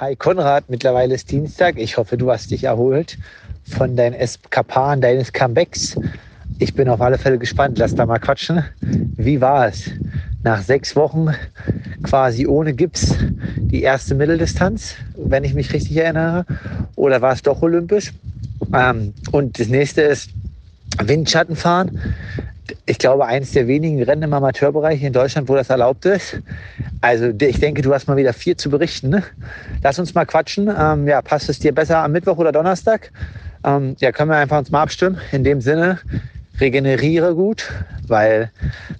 Hi Konrad, mittlerweile ist Dienstag. Ich hoffe, du hast dich erholt von deinen Eskapaden, deines Comebacks. Ich bin auf alle Fälle gespannt. Lass da mal quatschen. Wie war es? Nach sechs Wochen quasi ohne Gips die erste Mitteldistanz, wenn ich mich richtig erinnere. Oder war es doch olympisch? Ähm, und das nächste ist Windschattenfahren ich glaube, eines der wenigen Rennen im Amateurbereich in Deutschland, wo das erlaubt ist. Also ich denke, du hast mal wieder viel zu berichten. Ne? Lass uns mal quatschen. Ähm, ja, passt es dir besser am Mittwoch oder Donnerstag? Ähm, ja, können wir einfach uns mal abstimmen. In dem Sinne, regeneriere gut, weil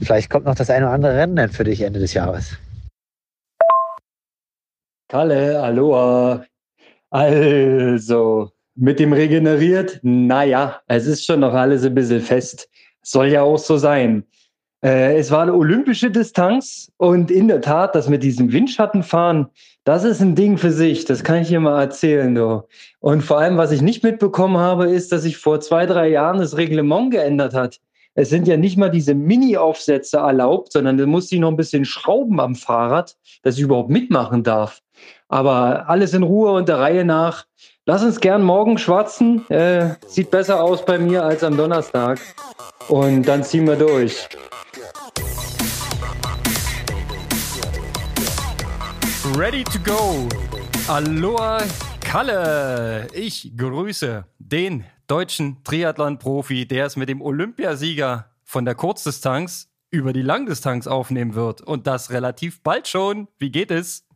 vielleicht kommt noch das eine oder andere Rennen für dich Ende des Jahres. Kalle, Aloha. Also, mit dem regeneriert, naja, es ist schon noch alles ein bisschen fest. Soll ja auch so sein. Äh, es war eine olympische Distanz und in der Tat, das mit diesem Windschattenfahren, das ist ein Ding für sich. Das kann ich dir mal erzählen. Du. Und vor allem, was ich nicht mitbekommen habe, ist, dass sich vor zwei, drei Jahren das Reglement geändert hat. Es sind ja nicht mal diese Mini-Aufsätze erlaubt, sondern du musst sie noch ein bisschen schrauben am Fahrrad, dass ich überhaupt mitmachen darf. Aber alles in Ruhe und der Reihe nach. Lass uns gern morgen schwatzen. Äh, sieht besser aus bei mir als am Donnerstag. Und dann ziehen wir durch. Ready to go. Aloha Kalle. Ich grüße den deutschen Triathlon-Profi, der es mit dem Olympiasieger von der Kurzdistanz über die Langdistanz aufnehmen wird. Und das relativ bald schon. Wie geht es?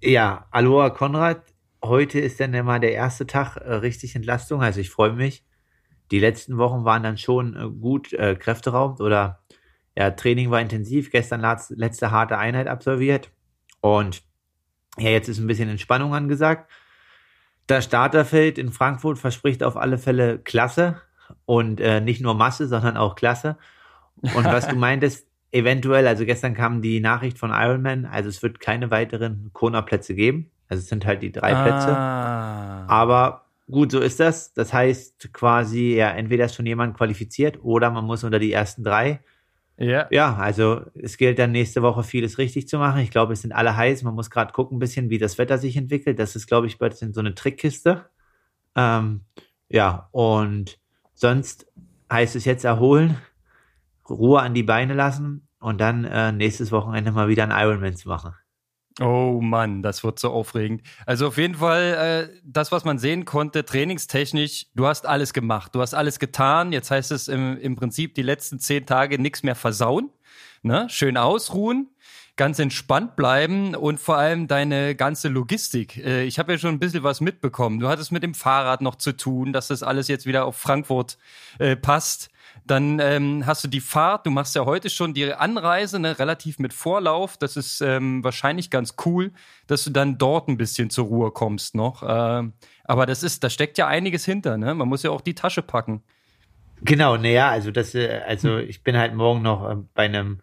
Ja, Aloha Konrad heute ist dann immer der erste Tag äh, richtig Entlastung. Also ich freue mich. Die letzten Wochen waren dann schon äh, gut äh, kräfteraubend oder ja, Training war intensiv. Gestern letzte harte Einheit absolviert. Und ja, jetzt ist ein bisschen Entspannung angesagt. Das Starterfeld in Frankfurt verspricht auf alle Fälle Klasse und äh, nicht nur Masse, sondern auch Klasse. Und was du meintest, eventuell, also gestern kam die Nachricht von Ironman, also es wird keine weiteren Kona-Plätze geben. Also es sind halt die drei ah. Plätze. Aber gut, so ist das. Das heißt quasi, ja, entweder ist schon jemand qualifiziert oder man muss unter die ersten drei. Ja. Ja, also es gilt dann nächste Woche vieles richtig zu machen. Ich glaube, es sind alle heiß. Man muss gerade gucken ein bisschen, wie das Wetter sich entwickelt. Das ist, glaube ich, bald so eine Trickkiste. Ähm, ja, und sonst heißt es jetzt erholen, Ruhe an die Beine lassen und dann äh, nächstes Wochenende mal wieder ein Ironman zu machen. Oh Mann, das wird so aufregend. Also auf jeden Fall, äh, das, was man sehen konnte, trainingstechnisch, du hast alles gemacht, du hast alles getan. Jetzt heißt es im, im Prinzip die letzten zehn Tage nichts mehr versauen. Ne? Schön ausruhen, ganz entspannt bleiben und vor allem deine ganze Logistik. Äh, ich habe ja schon ein bisschen was mitbekommen. Du hattest mit dem Fahrrad noch zu tun, dass das alles jetzt wieder auf Frankfurt äh, passt. Dann ähm, hast du die Fahrt, du machst ja heute schon die Anreise, ne, relativ mit Vorlauf. Das ist ähm, wahrscheinlich ganz cool, dass du dann dort ein bisschen zur Ruhe kommst noch. Ähm, aber das ist, da steckt ja einiges hinter, ne? Man muss ja auch die Tasche packen. Genau, naja, also das, äh, also ich bin halt morgen noch äh, bei einem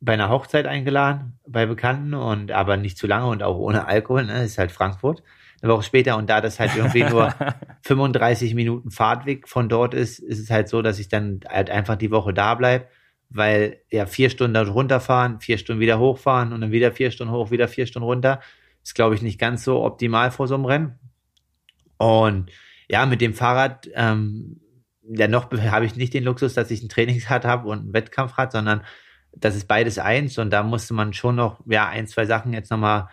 bei einer Hochzeit eingeladen bei Bekannten und aber nicht zu lange und auch ohne Alkohol, ne? Ist halt Frankfurt eine Woche später und da das halt irgendwie nur 35 Minuten Fahrtweg von dort ist, ist es halt so, dass ich dann halt einfach die Woche da bleibe, weil ja vier Stunden da runterfahren, vier Stunden wieder hochfahren und dann wieder vier Stunden hoch, wieder vier Stunden runter, ist glaube ich nicht ganz so optimal vor so einem Rennen. Und ja, mit dem Fahrrad, ähm, ja noch habe ich nicht den Luxus, dass ich ein Trainingsrad habe und ein Wettkampfrad, sondern das ist beides eins und da musste man schon noch ja ein, zwei Sachen jetzt nochmal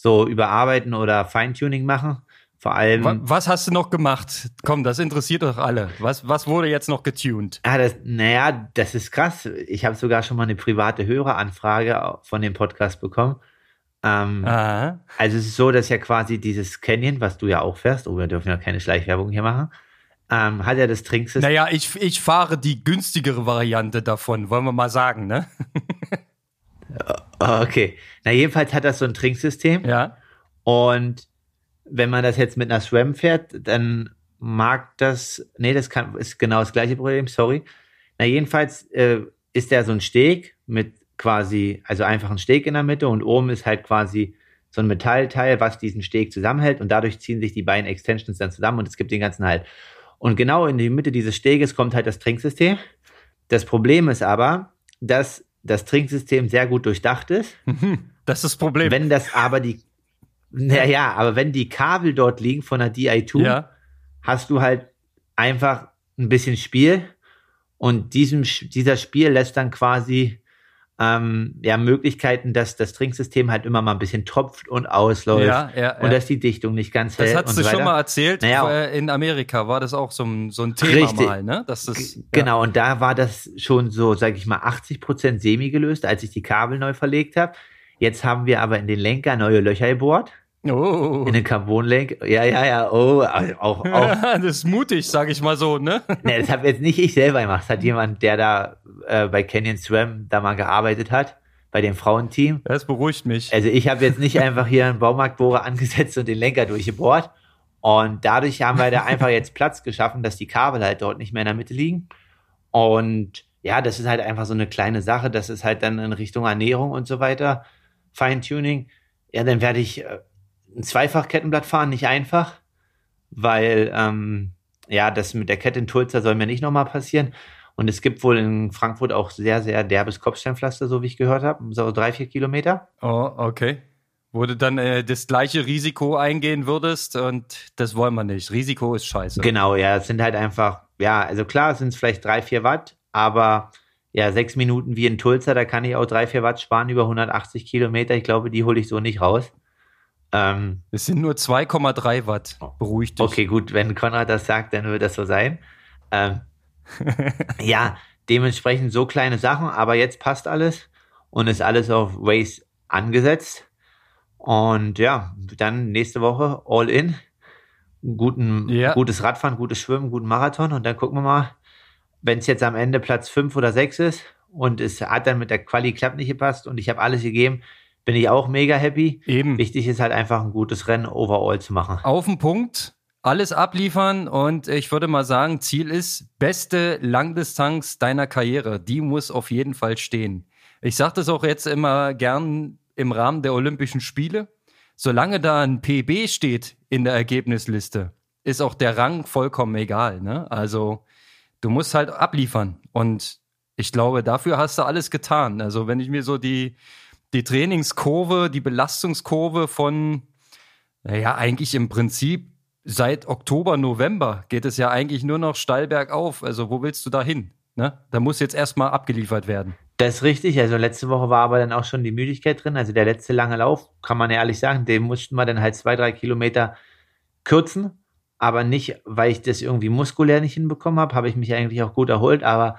so überarbeiten oder Feintuning machen. Vor allem. Was hast du noch gemacht? Komm, das interessiert doch alle. Was, was wurde jetzt noch getuned? Ah, das, naja, das ist krass. Ich habe sogar schon mal eine private Höreranfrage von dem Podcast bekommen. Ähm, also es ist so, dass ja quasi dieses Canyon, was du ja auch fährst, oh, wir dürfen ja keine Schleichwerbung hier machen, ähm, hat ja das Trinksystem. Naja, ich, ich fahre die günstigere Variante davon, wollen wir mal sagen, ne? Okay. Na, jedenfalls hat das so ein Trinksystem. Ja. Und wenn man das jetzt mit einer SRAM fährt, dann mag das, nee, das kann, ist genau das gleiche Problem, sorry. Na, jedenfalls äh, ist der so ein Steg mit quasi, also einfach ein Steg in der Mitte und oben ist halt quasi so ein Metallteil, was diesen Steg zusammenhält und dadurch ziehen sich die beiden Extensions dann zusammen und es gibt den ganzen Halt. Und genau in die Mitte dieses Steges kommt halt das Trinksystem. Das Problem ist aber, dass das Trinksystem sehr gut durchdacht ist. Das ist das Problem. Wenn das aber die, naja, aber wenn die Kabel dort liegen von der DI2, Ja. hast du halt einfach ein bisschen Spiel und diesem, dieser Spiel lässt dann quasi ähm, ja, Möglichkeiten, dass das Trinksystem halt immer mal ein bisschen tropft und ausläuft Ja, ja, und ja. dass die Dichtung nicht ganz Das hält hast und du so schon mal erzählt. Naja. äh, in Amerika war das auch so ein, so ein Thema Richtig. mal, ne? Dass das, Genau, und da war das schon so, sag ich mal, 80% semi gelöst, als ich die Kabel neu verlegt habe. Jetzt haben wir aber in den Lenker neue Löcher gebohrt. Oh. in den Carbonlenk. Ja, ja, ja, oh, auch, auch. das ist mutig, sag ich mal so, ne? ne, das habe jetzt nicht ich selber gemacht, das hat jemand, der da äh, bei Canyon Swam da mal gearbeitet hat, bei dem Frauenteam. Das beruhigt mich. Also ich habe jetzt nicht einfach hier einen Baumarktbohrer angesetzt und den Lenker durchgebohrt. Und dadurch haben wir da einfach jetzt Platz geschaffen, dass die Kabel halt dort nicht mehr in der Mitte liegen. Und ja, das ist halt einfach so eine kleine Sache. Das ist halt dann in Richtung Ernährung und so weiter. Feintuning. Ja, dann werde ich äh, ein Zweifach-Kettenblatt fahren, nicht einfach. Weil, ähm, ja, das mit der Kette in Tulsa soll mir nicht nochmal passieren. Und es gibt wohl in Frankfurt auch sehr, sehr derbes Kopfsteinpflaster, so wie ich gehört habe. So drei, vier Kilometer. Oh, okay. Wo du dann äh, das gleiche Risiko eingehen würdest und das wollen wir nicht. Risiko ist scheiße. Genau, ja, es sind halt einfach, ja, also klar, es sind vielleicht drei, vier Watt, aber ja, sechs Minuten wie in Tulsa, da kann ich auch drei, vier Watt sparen über 180 Kilometer. Ich glaube, die hole ich so nicht raus. Ähm, Es sind nur 2,3 Watt. Beruhigt dich. okay, gut, wenn Konrad das sagt, dann wird das so sein. Ähm, ja, dementsprechend so kleine Sachen, aber jetzt passt alles und ist alles auf Waze angesetzt. Und ja, dann nächste Woche all in. Guten, Ja. Gutes Radfahren, gutes Schwimmen, guten Marathon. Und dann gucken wir mal, wenn es jetzt am Ende Platz fünf oder sechs ist und es hat dann mit der Quali klappt nicht gepasst und ich habe alles gegeben, bin ich auch mega happy. Eben. Wichtig ist halt einfach ein gutes Rennen overall zu machen. Auf den Punkt, alles abliefern und ich würde mal sagen, Ziel ist, beste Langdistanz deiner Karriere. Die muss auf jeden Fall stehen. Ich sage das auch jetzt immer gern im Rahmen der Olympischen Spiele. Solange da ein PB steht in der Ergebnisliste, ist auch der Rang vollkommen egal. Ne? Also du musst halt abliefern und ich glaube, dafür hast du alles getan. Also wenn ich mir so die, die Trainingskurve, die Belastungskurve von naja, eigentlich im Prinzip seit Oktober, November geht es ja eigentlich nur noch steil bergauf. Also wo willst du da hin? Ne? Da muss jetzt erstmal abgeliefert werden. Das ist richtig. Also letzte Woche war aber dann auch schon die Müdigkeit drin. Also der letzte lange Lauf, kann man ehrlich sagen, den mussten wir dann halt zwei, drei Kilometer kürzen. Aber nicht, weil ich das irgendwie muskulär nicht hinbekommen habe, habe ich mich eigentlich auch gut erholt, aber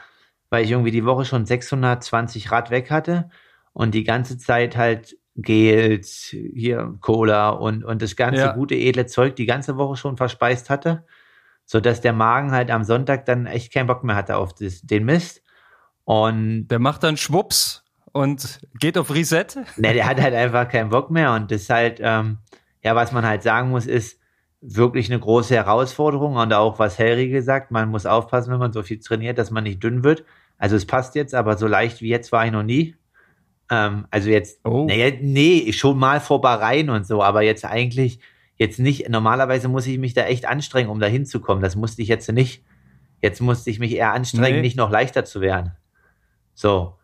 weil ich irgendwie die Woche schon 620 Rad weg hatte und die ganze Zeit halt Gels, hier Cola und, und das ganze Ja. gute edle Zeug die ganze Woche schon verspeist hatte, sodass der Magen halt am Sonntag dann echt keinen Bock mehr hatte auf das, den Mist. Und Der macht dann Schwupps und geht auf Reset. Ne, der hat halt einfach keinen Bock mehr und das ist halt, ähm, ja, was man halt sagen muss, ist wirklich eine große Herausforderung und auch was Harry gesagt, man muss aufpassen, wenn man so viel trainiert, dass man nicht dünn wird. Also es passt jetzt, aber so leicht wie jetzt war ich noch nie. Ähm, also jetzt, Oh. naja, nee, schon mal vor Bahrain und so, aber jetzt eigentlich, jetzt nicht, normalerweise muss ich mich da echt anstrengen, um da hinzukommen. Das musste ich jetzt nicht. Jetzt musste ich mich eher anstrengen, Nee. nicht noch leichter zu werden. So.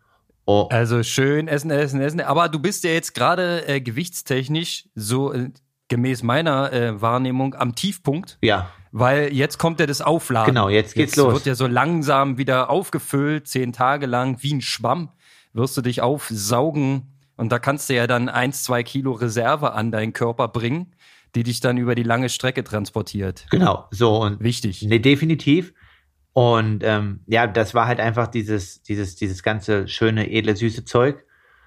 Oh. Also schön essen, essen, essen. Aber du bist ja jetzt gerade äh, gewichtstechnisch so äh, gemäß meiner äh, Wahrnehmung am Tiefpunkt, Ja, weil jetzt kommt ja das Aufladen. genau, jetzt geht's Jetzt los. wird ja so langsam wieder aufgefüllt, zehn Tage lang, wie ein Schwamm, wirst du dich aufsaugen und da kannst du ja dann eins, zwei Kilo Reserve an deinen Körper bringen, die dich dann über die lange Strecke transportiert. Genau, so und Wichtig. ne, definitiv. Und ähm, ja, das war halt einfach dieses, dieses, dieses ganze schöne, edle, süße Zeug.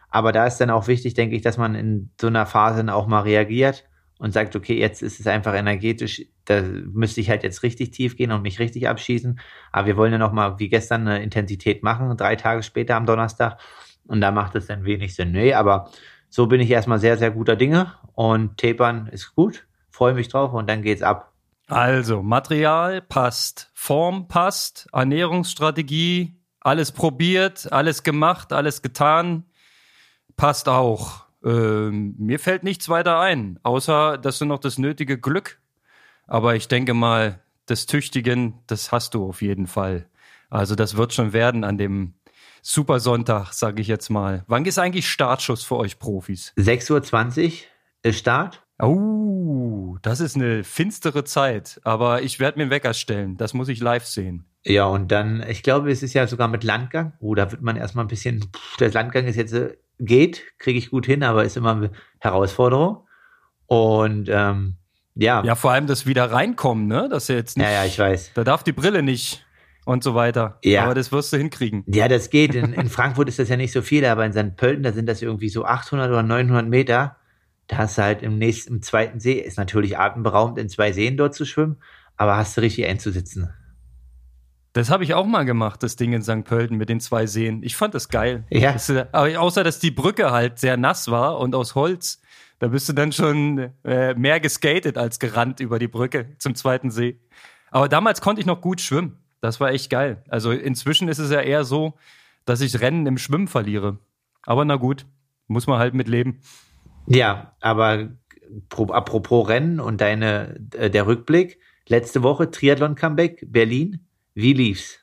Aber da ist dann auch wichtig, denke ich, dass man in so einer Phase dann auch mal reagiert und sagt, okay, jetzt ist es einfach energetisch, da müsste ich halt jetzt richtig tief gehen und mich richtig abschießen. Aber wir wollen ja noch mal wie gestern eine Intensität machen, drei Tage später am Donnerstag. Und da macht es dann wenig Sinn. Nee, aber so bin ich erstmal sehr, sehr guter Dinge. Und Tapern ist gut, freue mich drauf und dann geht's ab. Also, Material passt, Form passt, Ernährungsstrategie, alles probiert, alles gemacht, alles getan, passt auch. Ähm, mir fällt nichts weiter ein, außer dass du noch das nötige Glück. Aber ich denke mal, das Tüchtigen, das hast du auf jeden Fall. Also das wird schon werden an dem Supersonntag, sage ich jetzt mal. Wann ist eigentlich Startschuss für euch Profis? 6.20 Uhr ist Start. Oh, das ist eine finstere Zeit. Aber ich werde mir einen Wecker stellen. Das muss ich live sehen. Ja, und dann, ich glaube, es ist ja sogar mit Landgang. Oh, da wird man erstmal ein bisschen, pff, der Landgang ist jetzt, äh, geht, kriege ich gut hin, aber ist immer eine Herausforderung. Und ähm, ja. Ja, vor allem das wieder reinkommen, ne? Das ist jetzt nicht, ja, ja, ich weiß. Da darf die Brille nicht und so weiter. Ja. Aber das wirst du hinkriegen. Ja, das geht. In, in Frankfurt ist das ja nicht so viel, aber in St. Pölten, da sind das irgendwie so 800 oder 900 Meter. Da hast du halt im nächsten, im zweiten See, ist natürlich atemberaubend, in zwei Seen dort zu schwimmen, aber hast du richtig einzusitzen. Das habe ich auch mal gemacht, das Ding in St. Pölten mit den zwei Seen. Ich fand das geil. Ja. Das, außer, dass die Brücke halt sehr nass war und aus Holz, da bist du dann schon äh, mehr geskatet als gerannt über die Brücke zum zweiten See. Aber damals konnte ich noch gut schwimmen. Das war echt geil. Also inzwischen ist es ja eher so, dass ich Rennen im Schwimmen verliere. Aber na gut, muss man halt mit leben. Ja, aber pro, apropos Rennen und deine, äh, der Rückblick. Letzte Woche Triathlon-Comeback, Berlin. Wie lief's?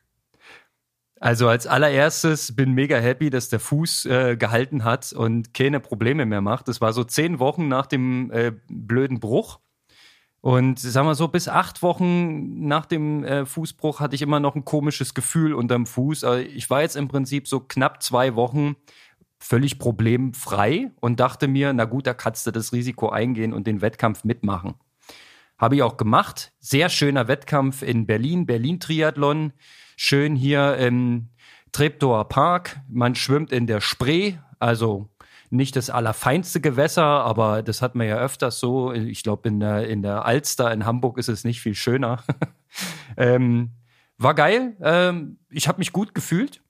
Also als allererstes bin mega happy, dass der Fuß äh, gehalten hat und keine Probleme mehr macht. Das war so zehn Wochen nach dem äh, blöden Bruch. Und sagen wir so, bis acht Wochen nach dem äh, Fußbruch hatte ich immer noch ein komisches Gefühl unterm Fuß. Also ich war jetzt im Prinzip so knapp zwei Wochen völlig problemfrei und dachte mir, na gut, da kannst du das Risiko eingehen und den Wettkampf mitmachen. Habe ich auch gemacht. Sehr schöner Wettkampf in Berlin, Berlin Triathlon. Schön hier im Treptower Park. Man schwimmt in der Spree, also nicht das allerfeinste Gewässer, aber das hat man ja öfters so. Ich glaube, in der, in der Alster in Hamburg ist es nicht viel schöner. ähm, war geil. Ähm, ich habe mich gut gefühlt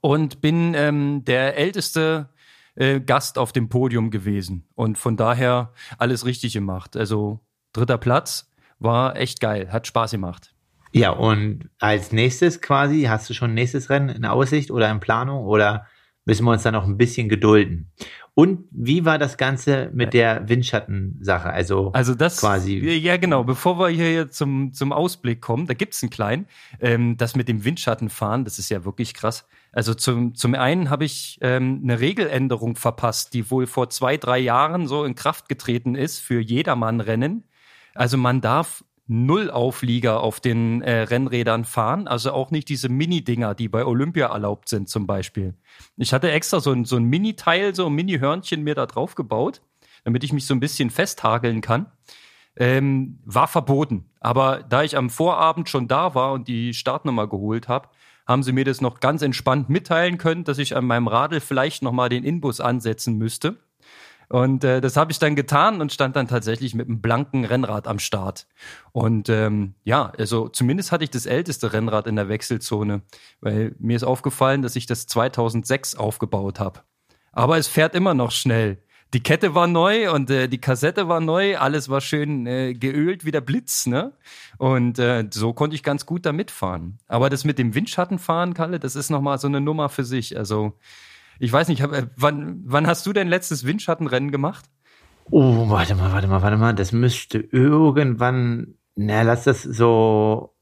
und bin ähm, der älteste äh, Gast auf dem Podium gewesen. Und von daher alles richtig gemacht. Also dritter Platz war echt geil, hat Spaß gemacht. Ja, und als nächstes quasi, hast du schon ein nächstes Rennen in Aussicht oder in Planung oder müssen wir uns da noch ein bisschen gedulden? Und wie war das Ganze mit der Windschattensache? Also, Also das quasi. Ja, genau. Bevor wir hier zum, zum Ausblick kommen, da gibt's einen kleinen. Ähm, das mit dem Windschattenfahren, das ist ja wirklich krass. Also zum, zum einen habe ich ähm, eine Regeländerung verpasst, die wohl vor zwei, drei Jahren so in Kraft getreten ist für Jedermann-Rennen. Also man darf null Auflieger auf den äh, Rennrädern fahren, also auch nicht diese Mini-Dinger, die bei Olympia erlaubt sind zum Beispiel. Ich hatte extra so ein, so ein Mini-Teil, so ein Mini-Hörnchen mir da drauf gebaut, damit ich mich so ein bisschen festhageln kann. Ähm, war verboten. Aber da ich am Vorabend schon da war und die Startnummer geholt habe, haben sie mir das noch ganz entspannt mitteilen können, dass ich an meinem Radl vielleicht noch mal den Inbus ansetzen müsste. Und äh, das habe ich dann getan und stand dann tatsächlich mit einem blanken Rennrad am Start. Und ähm, ja, also zumindest hatte ich das älteste Rennrad in der Wechselzone, weil mir ist aufgefallen, dass ich das 2006 aufgebaut habe. Aber es fährt immer noch schnell. Die Kette war neu und äh, die Kassette war neu, alles war schön äh, geölt wie der Blitz, ne? Und äh, so konnte ich ganz gut da mitfahren. Aber das mit dem Windschattenfahren, Kalle, das ist nochmal so eine Nummer für sich. Also ich weiß nicht, hab, äh, wann, wann hast du dein letztes Windschattenrennen gemacht? Oh, warte mal, warte mal, warte mal. Das müsste irgendwann, na, lass das so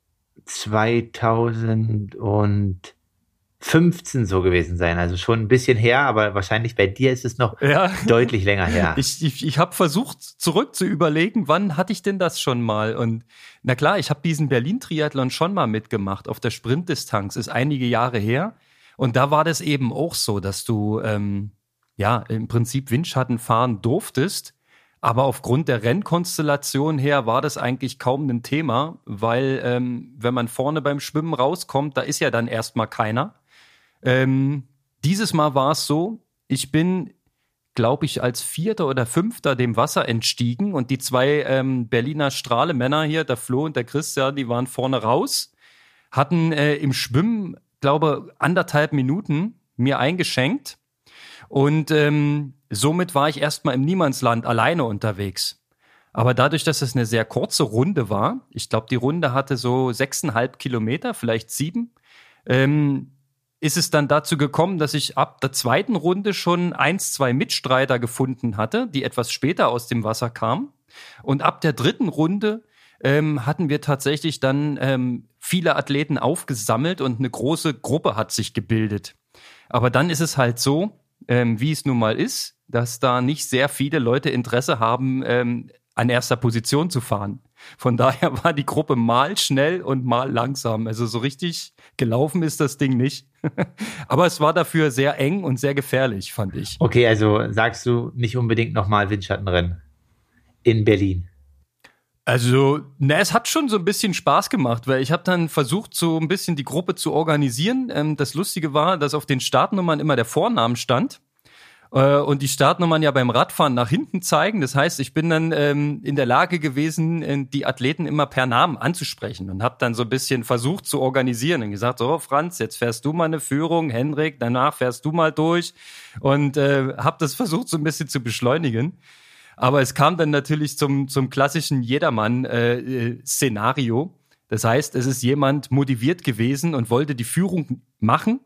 2015 so gewesen sein. Also schon ein bisschen her, aber wahrscheinlich bei dir ist es noch Ja. deutlich länger her. Ich, ich, ich habe versucht, zurück zu überlegen, wann hatte ich denn das schon mal? Und na klar, ich habe diesen Berlin-Triathlon schon mal mitgemacht auf der Sprintdistanz, ist einige Jahre her. Und da war das eben auch so, dass du ähm, ja im Prinzip Windschatten fahren durftest. Aber aufgrund der Rennkonstellation her war das eigentlich kaum ein Thema, weil ähm, wenn man vorne beim Schwimmen rauskommt, da ist ja dann erstmal keiner. Ähm, dieses Mal war es so, ich bin, glaube ich, als Vierter oder Fünfter dem Wasser entstiegen und die zwei ähm, Berliner Strahlemänner hier, der Flo und der Christian, die waren vorne raus, hatten äh, im Schwimmen, glaube anderthalb Minuten mir eingeschenkt und ähm, somit war ich erstmal im Niemandsland alleine unterwegs. Aber dadurch, dass es eine sehr kurze Runde war, ich glaube, die Runde hatte so sechseinhalb Kilometer, vielleicht sieben, ähm, ist es dann dazu gekommen, dass ich ab der zweiten Runde schon eins, zwei Mitstreiter gefunden hatte, die etwas später aus dem Wasser kamen. Und ab der dritten Runde ähm, hatten wir tatsächlich dann ähm, viele Athleten aufgesammelt und eine große Gruppe hat sich gebildet. Aber dann ist es halt so, ähm, wie es nun mal ist, dass da nicht sehr viele Leute Interesse haben, ähm, an erster Position zu fahren. Von daher war die Gruppe mal schnell und mal langsam. Also so richtig gelaufen ist das Ding nicht. Aber es war dafür sehr eng und sehr gefährlich, fand ich. Okay, also sagst du nicht unbedingt nochmal Windschattenrennen in Berlin? Also, na, es hat schon so ein bisschen Spaß gemacht, weil ich habe dann versucht, so ein bisschen die Gruppe zu organisieren. Ähm, das Lustige war, dass auf den Startnummern immer der Vornamen stand äh, und die Startnummern ja beim Radfahren nach hinten zeigen. Das heißt, ich bin dann ähm, in der Lage gewesen, äh, die Athleten immer per Namen anzusprechen und habe dann so ein bisschen versucht zu organisieren und gesagt, so Franz, jetzt fährst du mal eine Führung, Henrik, danach fährst du mal durch und äh, habe das versucht so ein bisschen zu beschleunigen. Aber es kam dann natürlich zum, zum klassischen Jedermann-Szenario. Äh, äh das heißt, es ist jemand motiviert gewesen und wollte die Führung machen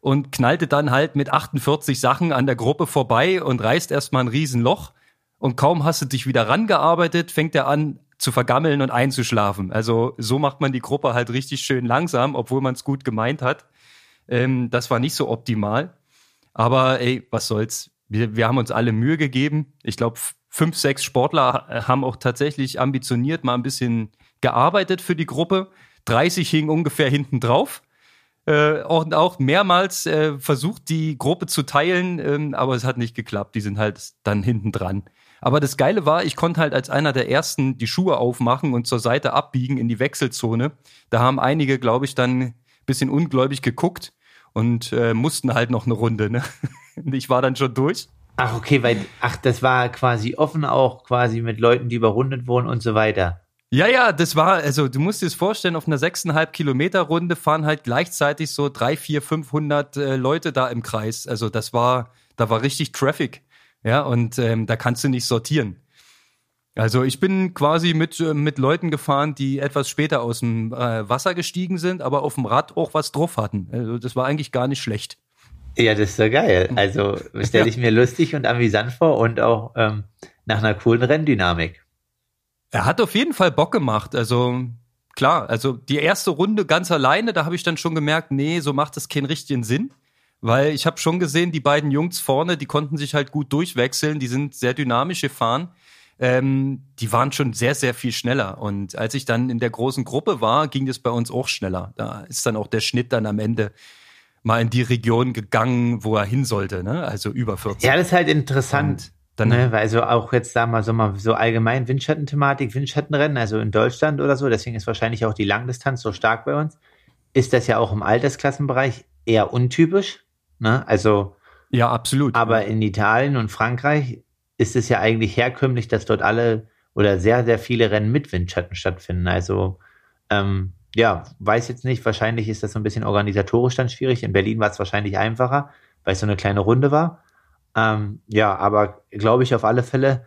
und knallte dann halt mit 48 Sachen an der Gruppe vorbei und reißt erstmal ein Riesenloch. Und kaum hast du dich wieder rangearbeitet, fängt er an zu vergammeln und einzuschlafen. Also so macht man die Gruppe halt richtig schön langsam, obwohl man es gut gemeint hat. Ähm, das war nicht so optimal. Aber ey, was soll's. Wir, wir haben uns alle Mühe gegeben. Ich glaube, fünf, sechs Sportler äh, haben auch tatsächlich ambitioniert mal ein bisschen gearbeitet für die Gruppe. 30 hingen ungefähr hinten drauf äh, auch, auch mehrmals äh, versucht, die Gruppe zu teilen, ähm, aber es hat nicht geklappt. Die sind halt dann hinten dran. Aber das Geile war, ich konnte halt als einer der ersten die Schuhe aufmachen und zur Seite abbiegen in die Wechselzone. Da haben einige, glaube ich, dann ein bisschen ungläubig geguckt und äh, mussten halt noch eine Runde. Ne? Ich war dann schon durch. Ach, okay, weil, ach, das war quasi offen auch quasi mit Leuten, die überrundet wurden und so weiter. Ja, ja, das war, also du musst dir das vorstellen, auf einer sechseinhalb Kilometer Runde fahren halt gleichzeitig so drei, vier, 500 äh, Leute da im Kreis. Also das war, da war richtig Traffic. Ja, und ähm, da kannst du nicht sortieren. Also ich bin quasi mit, äh, mit Leuten gefahren, die etwas später aus dem äh, Wasser gestiegen sind, aber auf dem Rad auch was drauf hatten. Also das war eigentlich gar nicht schlecht. Ja, das ist so geil. Also stelle ich mir lustig und amüsant vor und auch ähm, nach einer coolen Renndynamik. Er hat auf jeden Fall Bock gemacht. Also klar, also die erste Runde ganz alleine, da habe ich dann schon gemerkt, nee, so macht das keinen richtigen Sinn. Weil ich habe schon gesehen, die beiden Jungs vorne, die konnten sich halt gut durchwechseln, die sind sehr dynamisch gefahren. Ähm, die waren schon sehr, sehr viel schneller. Und als ich dann in der großen Gruppe war, ging das bei uns auch schneller. Da ist dann auch der Schnitt dann am Ende mal in die Region gegangen, wo er hin sollte, ne? Also über 40. Ja, das ist halt interessant. Dann, ne, also auch jetzt sagen wir so mal so allgemein Windschattenthematik, Windschattenrennen, also in Deutschland oder so, deswegen ist wahrscheinlich auch die Langdistanz so stark bei uns, ist das ja auch im Altersklassenbereich eher untypisch. Ne? Also ja, absolut. Aber in Italien und Frankreich ist es ja eigentlich herkömmlich, dass dort alle oder sehr, sehr viele Rennen mit Windschatten stattfinden. Also ähm, ja, weiß jetzt nicht, wahrscheinlich ist das so ein bisschen organisatorisch dann schwierig. In Berlin war es wahrscheinlich einfacher, weil es so eine kleine Runde war. Ähm, ja, aber glaube ich auf alle Fälle,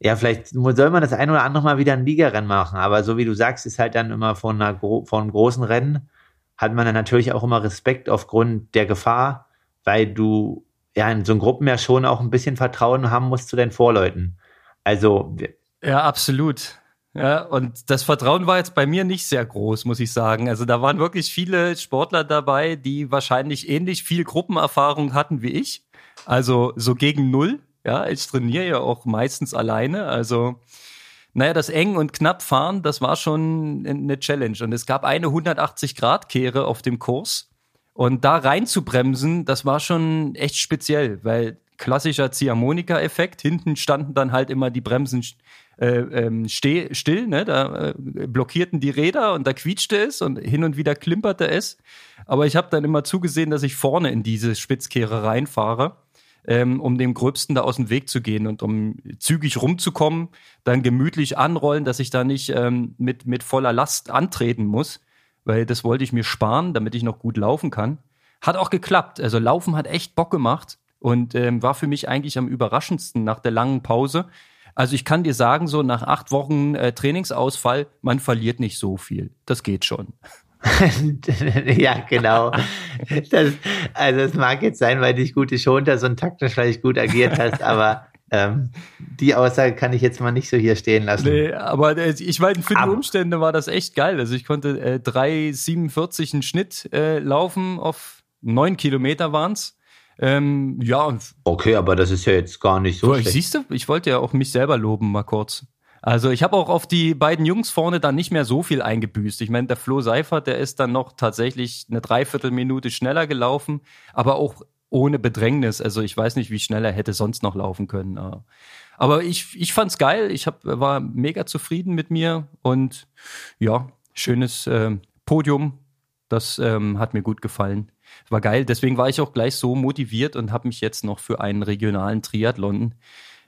ja, vielleicht soll man das ein oder andere Mal wieder ein Ligarennen machen, aber so wie du sagst, ist halt dann immer von, einer, von einem großen Rennen, hat man dann natürlich auch immer Respekt aufgrund der Gefahr, weil du ja in so einem Gruppen ja schon auch ein bisschen Vertrauen haben musst zu deinen Vorleuten. Also. Ja, absolut. Ja, und das Vertrauen war jetzt bei mir nicht sehr groß, muss ich sagen. Also da waren wirklich viele Sportler dabei, die wahrscheinlich ähnlich viel Gruppenerfahrung hatten wie ich. Also so gegen null. Ja, ich trainiere ja auch meistens alleine. Also, naja, das eng und knapp fahren, das war schon eine Challenge. Und es gab eine 180-Grad-Kehre auf dem Kurs. Und da rein zu bremsen, das war schon echt speziell, weil klassischer Ziehharmonika-Effekt. Hinten standen dann halt immer die Bremsen äh, ähm, steh, still, ne? da äh, blockierten die Räder und da quietschte es und hin und wieder klimperte es. Aber ich habe dann immer zugesehen, dass ich vorne in diese Spitzkehre reinfahre ähm, um dem Gröbsten da aus dem Weg zu gehen und um zügig rumzukommen, dann gemütlich anrollen, dass ich da nicht ähm, mit, mit voller Last antreten muss, weil das wollte ich mir sparen, damit ich noch gut laufen kann. Hat auch geklappt. Also Laufen hat echt Bock gemacht und ähm, war für mich eigentlich am überraschendsten nach der langen Pause. Also ich kann dir sagen, so nach acht Wochen äh, Trainingsausfall, man verliert nicht so viel. Das geht schon. ja, genau. Das, also es mag jetzt sein, weil dich gute Schonter so ein taktisch vielleicht gut agiert hast, aber ähm, die Aussage kann ich jetzt mal nicht so hier stehen lassen. Nee, aber äh, ich meine, für die Umstände war das echt geil. Also ich konnte äh, 3,47 einen Schnitt äh, laufen auf neun Kilometer waren's. Ähm, ja. Okay, aber das ist ja jetzt gar nicht so. schlecht. Siehst du, ich wollte ja auch mich selber loben, mal kurz. Also ich habe auch auf die beiden Jungs vorne dann nicht mehr so viel eingebüßt. Ich meine, der Flo Seifert, der ist dann noch tatsächlich eine Dreiviertelminute schneller gelaufen, aber auch ohne Bedrängnis. Also ich weiß nicht, wie schnell er hätte sonst noch laufen können. Aber ich, ich fand's geil. Ich hab, war mega zufrieden mit mir und ja, schönes äh, Podium. Das ähm, hat mir gut gefallen. War geil. Deswegen war ich auch gleich so motiviert und habe mich jetzt noch für einen regionalen Triathlon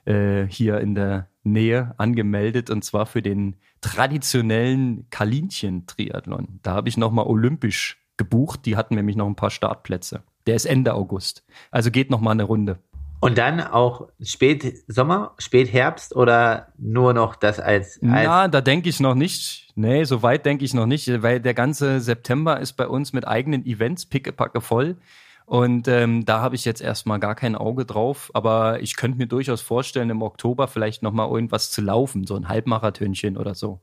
äh, hier in der Nähe angemeldet und zwar für den traditionellen Kalinchen-Triathlon. Da habe ich nochmal olympisch gebucht. Die hatten nämlich noch ein paar Startplätze. Der ist Ende August. Also geht nochmal eine Runde. Und dann auch spät Sommer, spät Herbst oder nur noch das als. als Na, da denke ich noch nicht. Nee, so weit denke ich noch nicht, weil der ganze September ist bei uns mit eigenen Events pickepacke voll. Und ähm, da habe ich jetzt erstmal gar kein Auge drauf, aber ich könnte mir durchaus vorstellen, im Oktober vielleicht nochmal irgendwas zu laufen, so ein Halbmarathönchen oder so.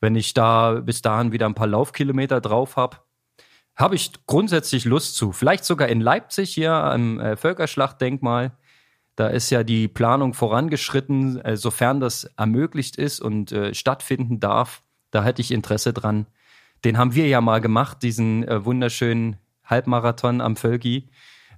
Wenn ich da bis dahin wieder ein paar Laufkilometer drauf habe, habe ich grundsätzlich Lust zu. Vielleicht sogar in Leipzig hier am äh, Völkerschlachtdenkmal. Da ist ja die Planung vorangeschritten, äh, sofern das ermöglicht ist und äh, stattfinden darf. Da hätte ich Interesse dran. Den haben wir ja mal gemacht, diesen äh, wunderschönen Halbmarathon am Völki.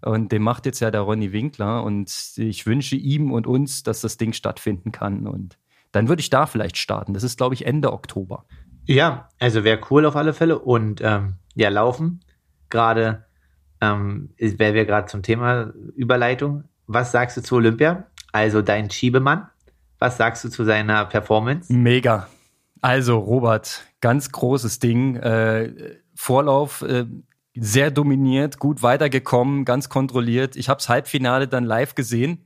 Und den macht jetzt ja der Ronny Winkler. Und ich wünsche ihm und uns, dass das Ding stattfinden kann. Und dann würde ich da vielleicht starten. Das ist, glaube ich, Ende Oktober. Ja, also wäre cool auf alle Fälle. Und ähm, ja, laufen. Gerade, ähm, wäre wir gerade zum Thema Überleitung. Was sagst du zu Olympia? Also dein Schiebemann. Was sagst du zu seiner Performance? Mega. Also, Robert, ganz großes Ding. Äh, Vorlauf, äh, sehr dominiert, gut weitergekommen, ganz kontrolliert. Ich habe das Halbfinale dann live gesehen.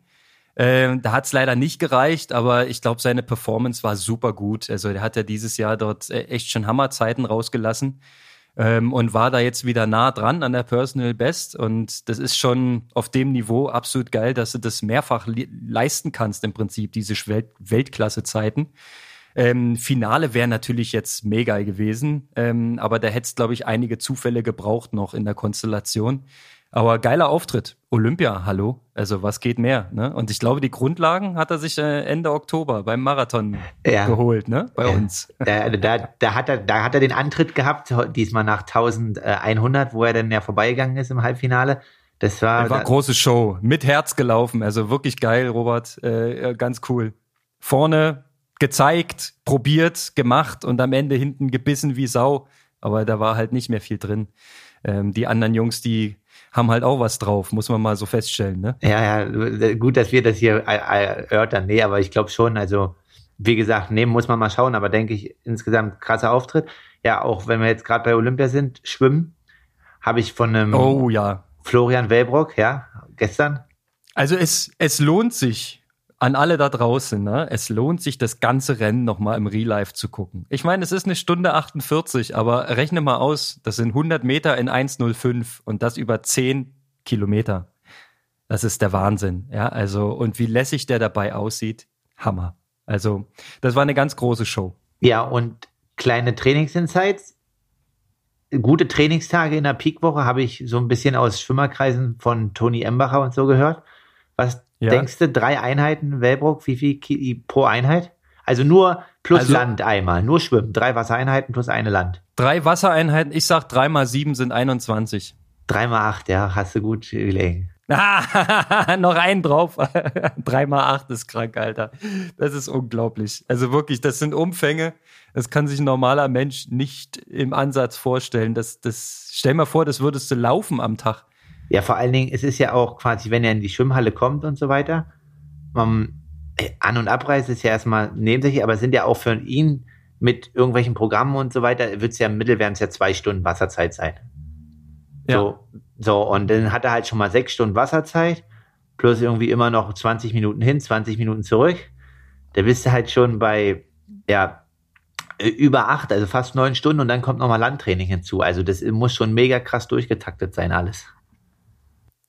Ähm, da hat es leider nicht gereicht, aber ich glaube, seine Performance war super gut. Also der hat ja dieses Jahr dort äh, echt schon Hammerzeiten rausgelassen ähm, und war da jetzt wieder nah dran an der Personal Best. Und das ist schon auf dem Niveau absolut geil, dass du das mehrfach leisten kannst im Prinzip, diese Welt Weltklasse-Zeiten. Ähm, Finale wäre natürlich jetzt mega gewesen, ähm, aber da hätte es, glaube ich, einige Zufälle gebraucht noch in der Konstellation. Aber geiler Auftritt. Olympia, hallo. Also was geht mehr? Ne? Und ich glaube, die Grundlagen hat er sich äh, Ende Oktober beim Marathon ja. geholt, ne? Bei ja. uns. Da, da, da, hat er, da hat er den Antritt gehabt, diesmal nach 1100, wo er dann ja vorbeigegangen ist im Halbfinale. Das war, war große Show. Mit Herz gelaufen. Also wirklich geil, Robert. Äh, ganz cool. Vorne gezeigt, probiert, gemacht und am Ende hinten gebissen wie Sau. Aber da war halt nicht mehr viel drin. Ähm, die anderen Jungs, die haben halt auch was drauf, muss man mal so feststellen. Ne? Ja, ja, gut, dass wir das hier erörtern. Nee, aber ich glaube schon, also wie gesagt, nehmen muss man mal schauen, aber denke ich, insgesamt krasser Auftritt. Ja, auch wenn wir jetzt gerade bei Olympia sind, Schwimmen, habe ich von einem oh, ja. Florian Wellbrock, ja, gestern. Also es, es lohnt sich, an alle da draußen, ne? es lohnt sich, das ganze Rennen nochmal im Real Life zu gucken. Ich meine, es ist eine Stunde 48, aber rechne mal aus, das sind 100 Meter in 1,05 und das über 10 Kilometer. Das ist der Wahnsinn, ja, also, und wie lässig der dabei aussieht, Hammer. Also, das war eine ganz große Show. Ja, und kleine Trainingsinsights. Gute Trainingstage in der Peakwoche habe ich so ein bisschen aus Schwimmerkreisen von Toni Embacher und so gehört. Was ja. Denkst du, drei Einheiten Wellbrock, wie viel Ki pro Einheit? Also nur plus also, Land einmal, nur Schwimmen. Drei Wassereinheiten plus eine Land. Drei Wassereinheiten, ich sag drei mal sieben sind 21. Drei mal acht, ja, hast du gut gelegen. noch einen drauf. drei mal acht ist krank, Alter. Das ist unglaublich. Also wirklich, das sind Umfänge. Das kann sich ein normaler Mensch nicht im Ansatz vorstellen. Das, das, stell mal vor, das würdest du laufen am Tag. Ja, vor allen Dingen, es ist ja auch quasi, wenn er in die Schwimmhalle kommt und so weiter, um, äh, An- und Abreise ist ja erstmal nebensächlich, aber es sind ja auch für ihn mit irgendwelchen Programmen und so weiter, wird es ja im Mittel werden es ja zwei Stunden Wasserzeit sein. Ja. So, so, und dann hat er halt schon mal sechs Stunden Wasserzeit, plus irgendwie immer noch 20 Minuten hin, 20 Minuten zurück. Da bist du halt schon bei, ja, über acht, also fast neun Stunden und dann kommt nochmal Landtraining hinzu. Also das muss schon mega krass durchgetaktet sein, alles.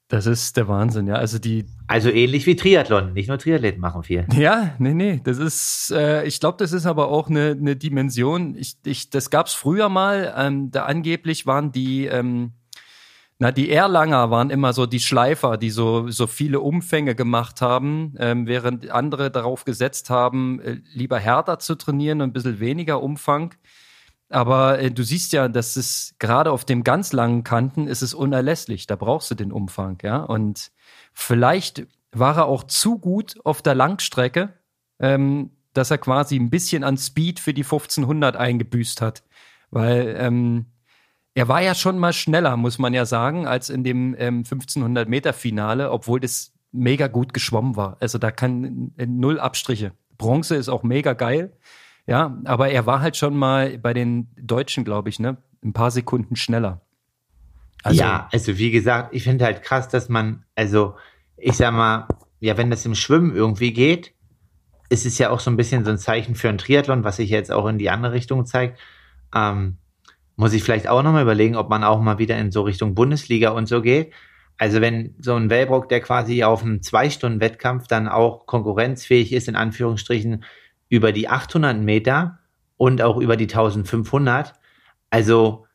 Das ist der Wahnsinn, ja. Also die. Also ähnlich wie Triathlon, nicht nur Triathleten machen viel. Ja, nee, nee. Das ist, äh, ich glaube, das ist aber auch eine, eine Dimension. Ich, ich, das gab's früher mal. Ähm, da angeblich waren die, ähm, Na, die Erlanger waren immer so die Schleifer, die so, so viele Umfänge gemacht haben, ähm, während andere darauf gesetzt haben, äh, lieber härter zu trainieren und ein bisschen weniger Umfang. Aber äh, du siehst ja, dass es gerade auf dem ganz langen Kanten ist es unerlässlich. Da brauchst du den Umfang, ja. Und vielleicht war er auch zu gut auf der Langstrecke, ähm, dass er quasi ein bisschen an Speed für die 1500 eingebüßt hat. Weil ähm, er war ja schon mal schneller, muss man ja sagen, als in dem ähm, 1500 Meter Finale, obwohl das mega gut geschwommen war. Also da kann äh, null Abstriche. Bronze ist auch mega geil. Ja, aber er war halt schon mal bei den Deutschen, glaube ich, ne, ein paar Sekunden schneller. Also, ja, also wie gesagt, ich finde halt krass, dass man, also ich sag mal, ja, wenn das im Schwimmen irgendwie geht, ist es ja auch so ein bisschen so ein Zeichen für ein Triathlon, was sich jetzt auch in die andere Richtung zeigt. Ähm, muss ich vielleicht auch nochmal überlegen, ob man auch mal wieder in so Richtung Bundesliga und so geht. Also wenn so ein Wellbrock, der quasi auf einem Zwei-Stunden-Wettkampf dann auch konkurrenzfähig ist, in Anführungsstrichen, über die 800 Meter und auch über die 1500. Also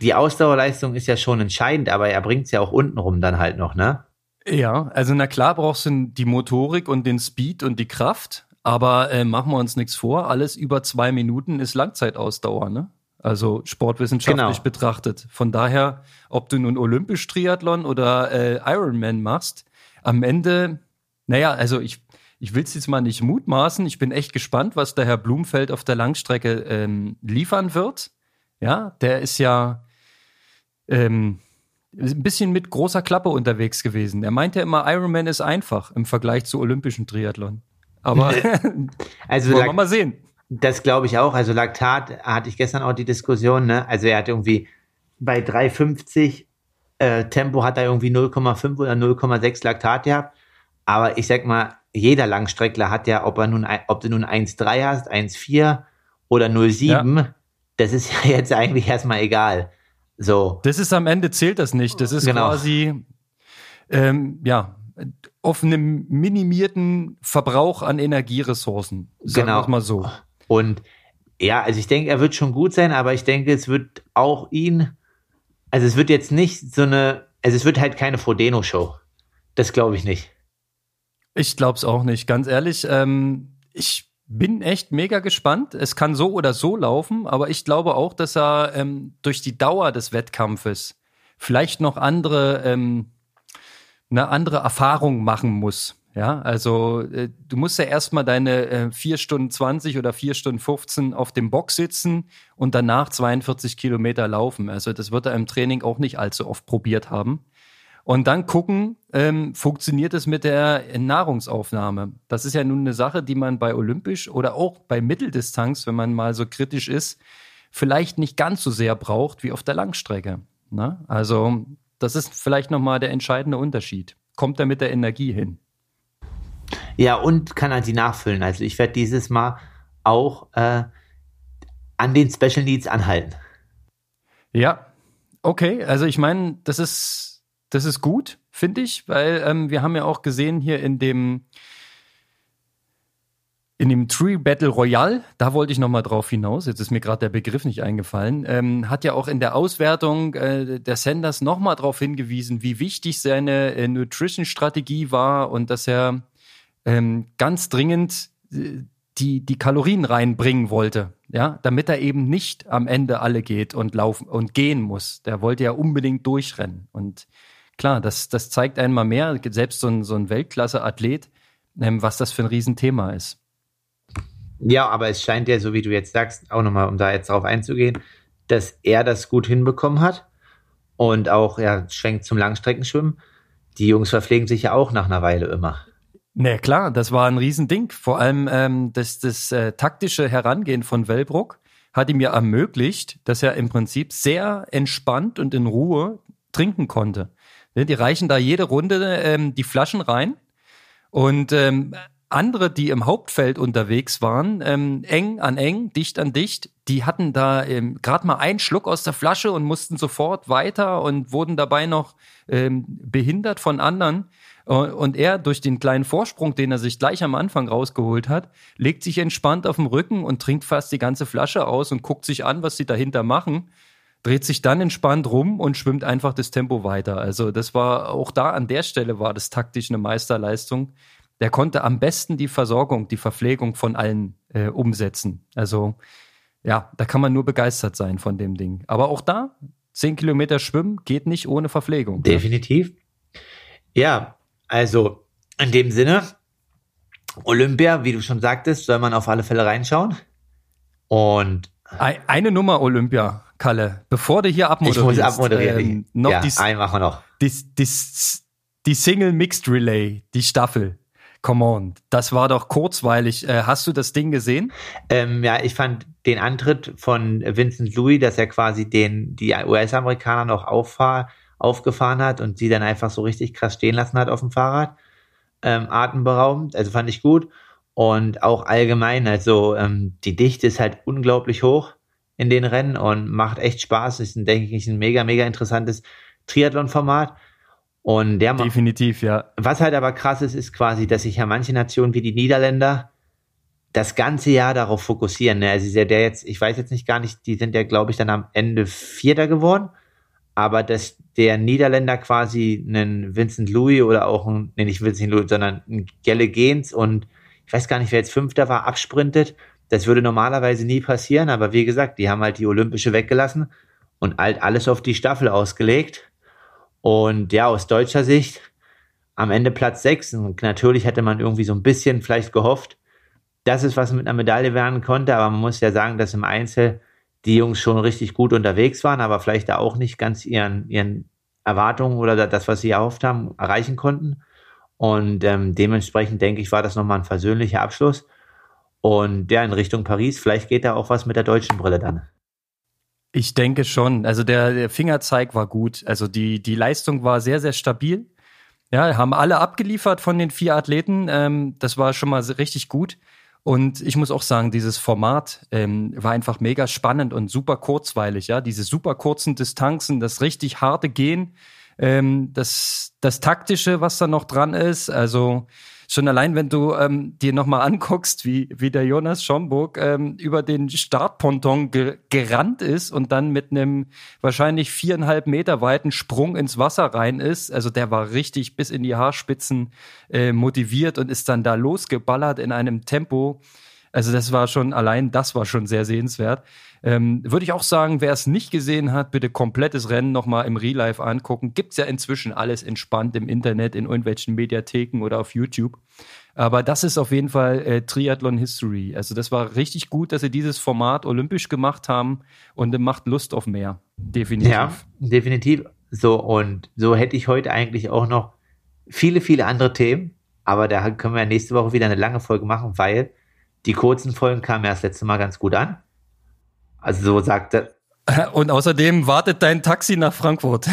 die Ausdauerleistung ist ja schon entscheidend, aber er bringt es ja auch untenrum dann halt noch, ne? Ja, also na klar brauchst du die Motorik und den Speed und die Kraft, aber äh, machen wir uns nichts vor, alles über zwei Minuten ist Langzeitausdauer, ne? Also sportwissenschaftlich genau. betrachtet. Von daher, ob du nun olympisch Triathlon oder äh, Ironman machst, am Ende, naja, also ich, ich will es jetzt mal nicht mutmaßen. Ich bin echt gespannt, was der Herr Blumfeld auf der Langstrecke ähm, liefern wird. Ja, der ist ja ähm, ein bisschen mit großer Klappe unterwegs gewesen. Er meinte immer, Ironman ist einfach im Vergleich zu olympischen Triathlon. Aber also wollen wir mal sehen. Das glaube ich auch. Also Laktat hatte ich gestern auch die Diskussion. Ne? Also er hat irgendwie bei 3,50 äh, Tempo hat er irgendwie 0,5 oder 0,6 Laktat gehabt. Aber ich sag mal, jeder Langstreckler hat ja, ob er nun, ob du nun 1,3 hast, 1,4 oder 0,7, ja. das ist ja jetzt eigentlich erstmal egal. So. Das ist am Ende zählt das nicht. Das ist genau. quasi, ähm, ja, auf einem minimierten Verbrauch an Energieressourcen. Sagen genau. mal so. Und ja, also ich denke, er wird schon gut sein, aber ich denke, es wird auch ihn, also es wird jetzt nicht so eine, also es wird halt keine Frodeno-Show. Das glaube ich nicht. Ich glaube es auch nicht, ganz ehrlich. Ähm, ich bin echt mega gespannt. Es kann so oder so laufen, aber ich glaube auch, dass er ähm, durch die Dauer des Wettkampfes vielleicht noch andere, ähm, eine andere Erfahrung machen muss. Ja, also äh, du musst ja erstmal deine äh, 4 Stunden 20 oder 4 Stunden 15 auf dem Box sitzen und danach 42 Kilometer laufen. Also das wird er im Training auch nicht allzu oft probiert haben. Und dann gucken, ähm, funktioniert es mit der Nahrungsaufnahme. Das ist ja nun eine Sache, die man bei Olympisch oder auch bei Mitteldistanz, wenn man mal so kritisch ist, vielleicht nicht ganz so sehr braucht wie auf der Langstrecke. Ne? Also das ist vielleicht nochmal der entscheidende Unterschied. Kommt er mit der Energie hin? Ja, und kann er sie nachfüllen. Also ich werde dieses Mal auch äh, an den Special Needs anhalten. Ja, okay. Also ich meine, das ist, das ist gut, finde ich, weil ähm, wir haben ja auch gesehen hier in dem in dem Tree Battle Royale, da wollte ich nochmal drauf hinaus, jetzt ist mir gerade der Begriff nicht eingefallen, ähm, hat ja auch in der Auswertung äh, der Sanders nochmal darauf hingewiesen, wie wichtig seine äh, Nutrition-Strategie war und dass er ähm, ganz dringend äh, die, die Kalorien reinbringen wollte, ja, damit er eben nicht am Ende alle geht und laufen und gehen muss. Der wollte ja unbedingt durchrennen. Und klar, das, das zeigt einmal mehr, selbst so ein, so ein Weltklasse-Athlet, ähm, was das für ein Riesenthema ist. Ja, aber es scheint ja, so wie du jetzt sagst, auch nochmal, um da jetzt drauf einzugehen, dass er das gut hinbekommen hat und auch, er schwenkt zum Langstreckenschwimmen. Die Jungs verpflegen sich ja auch nach einer Weile immer. Na klar, das war ein Riesending. Vor allem ähm, das, das äh, taktische Herangehen von Wellbrock hat ihm ja ermöglicht, dass er im Prinzip sehr entspannt und in Ruhe trinken konnte. Ne, die reichen da jede Runde ähm, die Flaschen rein und ähm, andere, die im Hauptfeld unterwegs waren, ähm, eng an eng, dicht an dicht, die hatten da ähm, gerade mal einen Schluck aus der Flasche und mussten sofort weiter und wurden dabei noch ähm, behindert von anderen. Und er durch den kleinen Vorsprung, den er sich gleich am Anfang rausgeholt hat, legt sich entspannt auf den Rücken und trinkt fast die ganze Flasche aus und guckt sich an, was sie dahinter machen. Dreht sich dann entspannt rum und schwimmt einfach das Tempo weiter. Also das war auch da an der Stelle war das taktisch eine Meisterleistung. Der konnte am besten die Versorgung, die Verpflegung von allen äh, umsetzen. Also ja, da kann man nur begeistert sein von dem Ding. Aber auch da, zehn Kilometer schwimmen geht nicht ohne Verpflegung. Definitiv. Ja, also in dem Sinne, Olympia, wie du schon sagtest, soll man auf alle Fälle reinschauen. Und eine Nummer Olympia, Kalle, bevor du hier abmoderierst. Ich muss abmoderieren. Ähm, noch ja, die, einen machen wir noch. Die, die, die Single Mixed Relay, die Staffel. Come on, das war doch kurzweilig. Äh, hast du das Ding gesehen? Ähm, ja, ich fand den Antritt von Vincent Louis, dass er quasi den die US-Amerikaner noch auffahr, aufgefahren hat und sie dann einfach so richtig krass stehen lassen hat auf dem Fahrrad. Ähm, atemberaubend, also fand ich gut. Und auch allgemein, also ähm, die Dichte ist halt unglaublich hoch in den Rennen und macht echt Spaß. Ist, denke ich, ein mega, mega interessantes Triathlon-Format. Und der Definitiv, ja. Was halt aber krass ist, ist quasi, dass sich ja manche Nationen wie die Niederländer das ganze Jahr darauf fokussieren. Ne? Also der jetzt, ich weiß jetzt nicht gar nicht, die sind ja, glaube ich, dann am Ende Vierter geworden. Aber dass der Niederländer quasi einen Vincent Louis oder auch ein, nee, nicht Vincent Louis, sondern ein Gelle Gens und ich weiß gar nicht, wer jetzt Fünfter war, absprintet. Das würde normalerweise nie passieren, aber wie gesagt, die haben halt die Olympische weggelassen und halt alles auf die Staffel ausgelegt. Und ja, aus deutscher Sicht am Ende Platz 6. Und natürlich hätte man irgendwie so ein bisschen vielleicht gehofft, dass es was mit einer Medaille werden konnte. Aber man muss ja sagen, dass im Einzel die Jungs schon richtig gut unterwegs waren, aber vielleicht da auch nicht ganz ihren, ihren Erwartungen oder das, was sie erhofft haben, erreichen konnten. Und ähm, dementsprechend denke ich, war das nochmal ein versöhnlicher Abschluss. Und ja, in Richtung Paris, vielleicht geht da auch was mit der deutschen Brille dann. Ich denke schon. Also der, der Fingerzeig war gut. Also die, die Leistung war sehr, sehr stabil. Ja, haben alle abgeliefert von den vier Athleten. Ähm, das war schon mal richtig gut. Und ich muss auch sagen, dieses Format ähm, war einfach mega spannend und super kurzweilig. Ja, diese super kurzen Distanzen, das richtig harte Gehen, ähm, das, das taktische, was da noch dran ist. Also schon allein, wenn du ähm, dir nochmal anguckst, wie, wie der Jonas Schomburg ähm, über den Startponton ge gerannt ist und dann mit einem wahrscheinlich viereinhalb Meter weiten Sprung ins Wasser rein ist. Also der war richtig bis in die Haarspitzen äh, motiviert und ist dann da losgeballert in einem Tempo. Also das war schon, allein das war schon sehr sehenswert. Ähm, Würde ich auch sagen, wer es nicht gesehen hat, bitte komplettes Rennen nochmal im Real Life angucken. Gibt's ja inzwischen alles entspannt im Internet, in irgendwelchen Mediatheken oder auf YouTube. Aber das ist auf jeden Fall äh, Triathlon History. Also das war richtig gut, dass sie dieses Format olympisch gemacht haben und macht Lust auf mehr. Definitiv. Ja, definitiv. So, und so hätte ich heute eigentlich auch noch viele, viele andere Themen. Aber da können wir nächste Woche wieder eine lange Folge machen, weil die kurzen Folgen kamen ja das letzte Mal ganz gut an. Also so sagt er. Und außerdem wartet dein Taxi nach Frankfurt.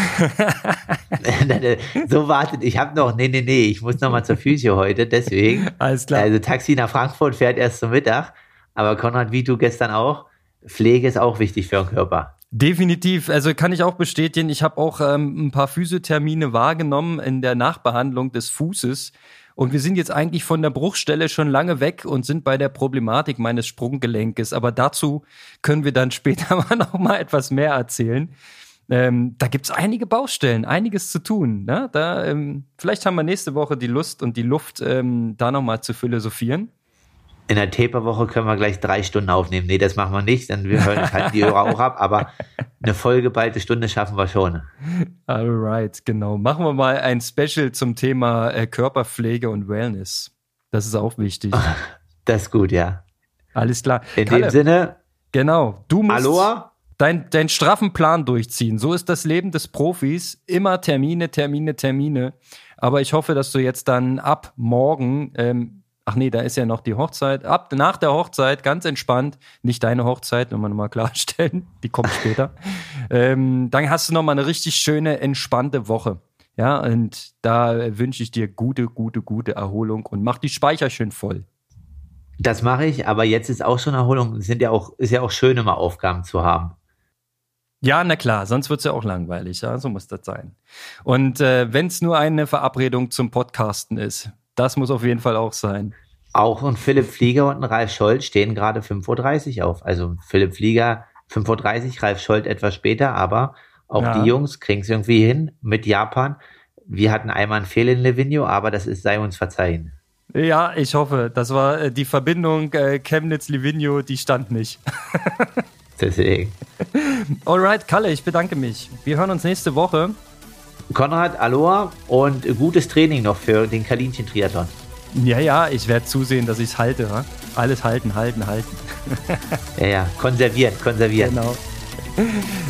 so wartet, ich habe noch, nee, nee, nee, ich muss noch mal zur Physio heute, deswegen. Alles klar. Also Taxi nach Frankfurt fährt erst zum Mittag. Aber Konrad, wie du gestern auch, Pflege ist auch wichtig für den Körper. Definitiv. Also kann ich auch bestätigen. Ich habe auch ähm, ein paar Physiothermine wahrgenommen in der Nachbehandlung des Fußes. Und wir sind jetzt eigentlich von der Bruchstelle schon lange weg und sind bei der Problematik meines Sprunggelenkes. Aber dazu können wir dann später mal noch mal etwas mehr erzählen. Ähm, da gibt's einige Baustellen, einiges zu tun. Ne? Da, ähm, vielleicht haben wir nächste Woche die Lust und die Luft, ähm, da noch mal zu philosophieren in der Taper-Woche können wir gleich drei Stunden aufnehmen. Nee, das machen wir nicht, denn wir hören halt die Hörer auch ab, aber eine vollgeballte Stunde schaffen wir schon. Alright, genau. Machen wir mal ein Special zum Thema äh, Körperpflege und Wellness. Das ist auch wichtig. Das ist gut, ja. Alles klar. In Kalle, dem Sinne. Genau. Du musst Aloha. Dein, deinen straffen Plan durchziehen. So ist das Leben des Profis. Immer Termine, Termine, Termine. Aber ich hoffe, dass du jetzt dann ab morgen ähm, ach nee, da ist ja noch die Hochzeit. Ab nach der Hochzeit, ganz entspannt, nicht deine Hochzeit, wenn wir nochmal klarstellen, die kommt später. ähm, dann hast du nochmal eine richtig schöne, entspannte Woche. Ja, und da wünsche ich dir gute, gute, gute Erholung und mach die Speicher schön voll. Das mache ich, aber jetzt ist auch schon Erholung. Es sind ja auch, ist ja auch schön, immer Aufgaben zu haben. Ja, na klar, sonst wird's ja auch langweilig, ja, so muss das sein. Und äh, wenn es nur eine Verabredung zum Podcasten ist, das muss auf jeden Fall auch sein. Auch und Philipp Flieger und Ralf Scholz stehen gerade 5.30 Uhr auf. Also Philipp Flieger 5.30 Uhr, Ralf Scholz etwas später, aber auch Ja. die Jungs kriegen es irgendwie hin mit Japan. Wir hatten einmal einen Fehler in Livigno, aber das ist, sei uns verzeihen. Ja, ich hoffe. Das war äh, die Verbindung äh, Chemnitz-Livigno, die stand nicht. Deswegen. Alright, Kalle, ich bedanke mich. Wir hören uns nächste Woche. Konrad, Aloha und gutes Training noch für den Kalinchen-Triathlon. Ja, ja, ich werde zusehen, dass ich es halte. wa? Alles halten, halten, halten. Ja, ja, konservieren, konservieren. Genau.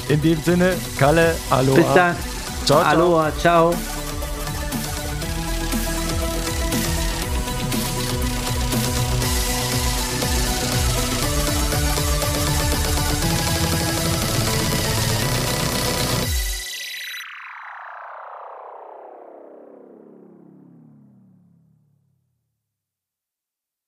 In dem Sinne, Kalle, hallo. Bis dann. Ciao, ciao. Aloha, ciao.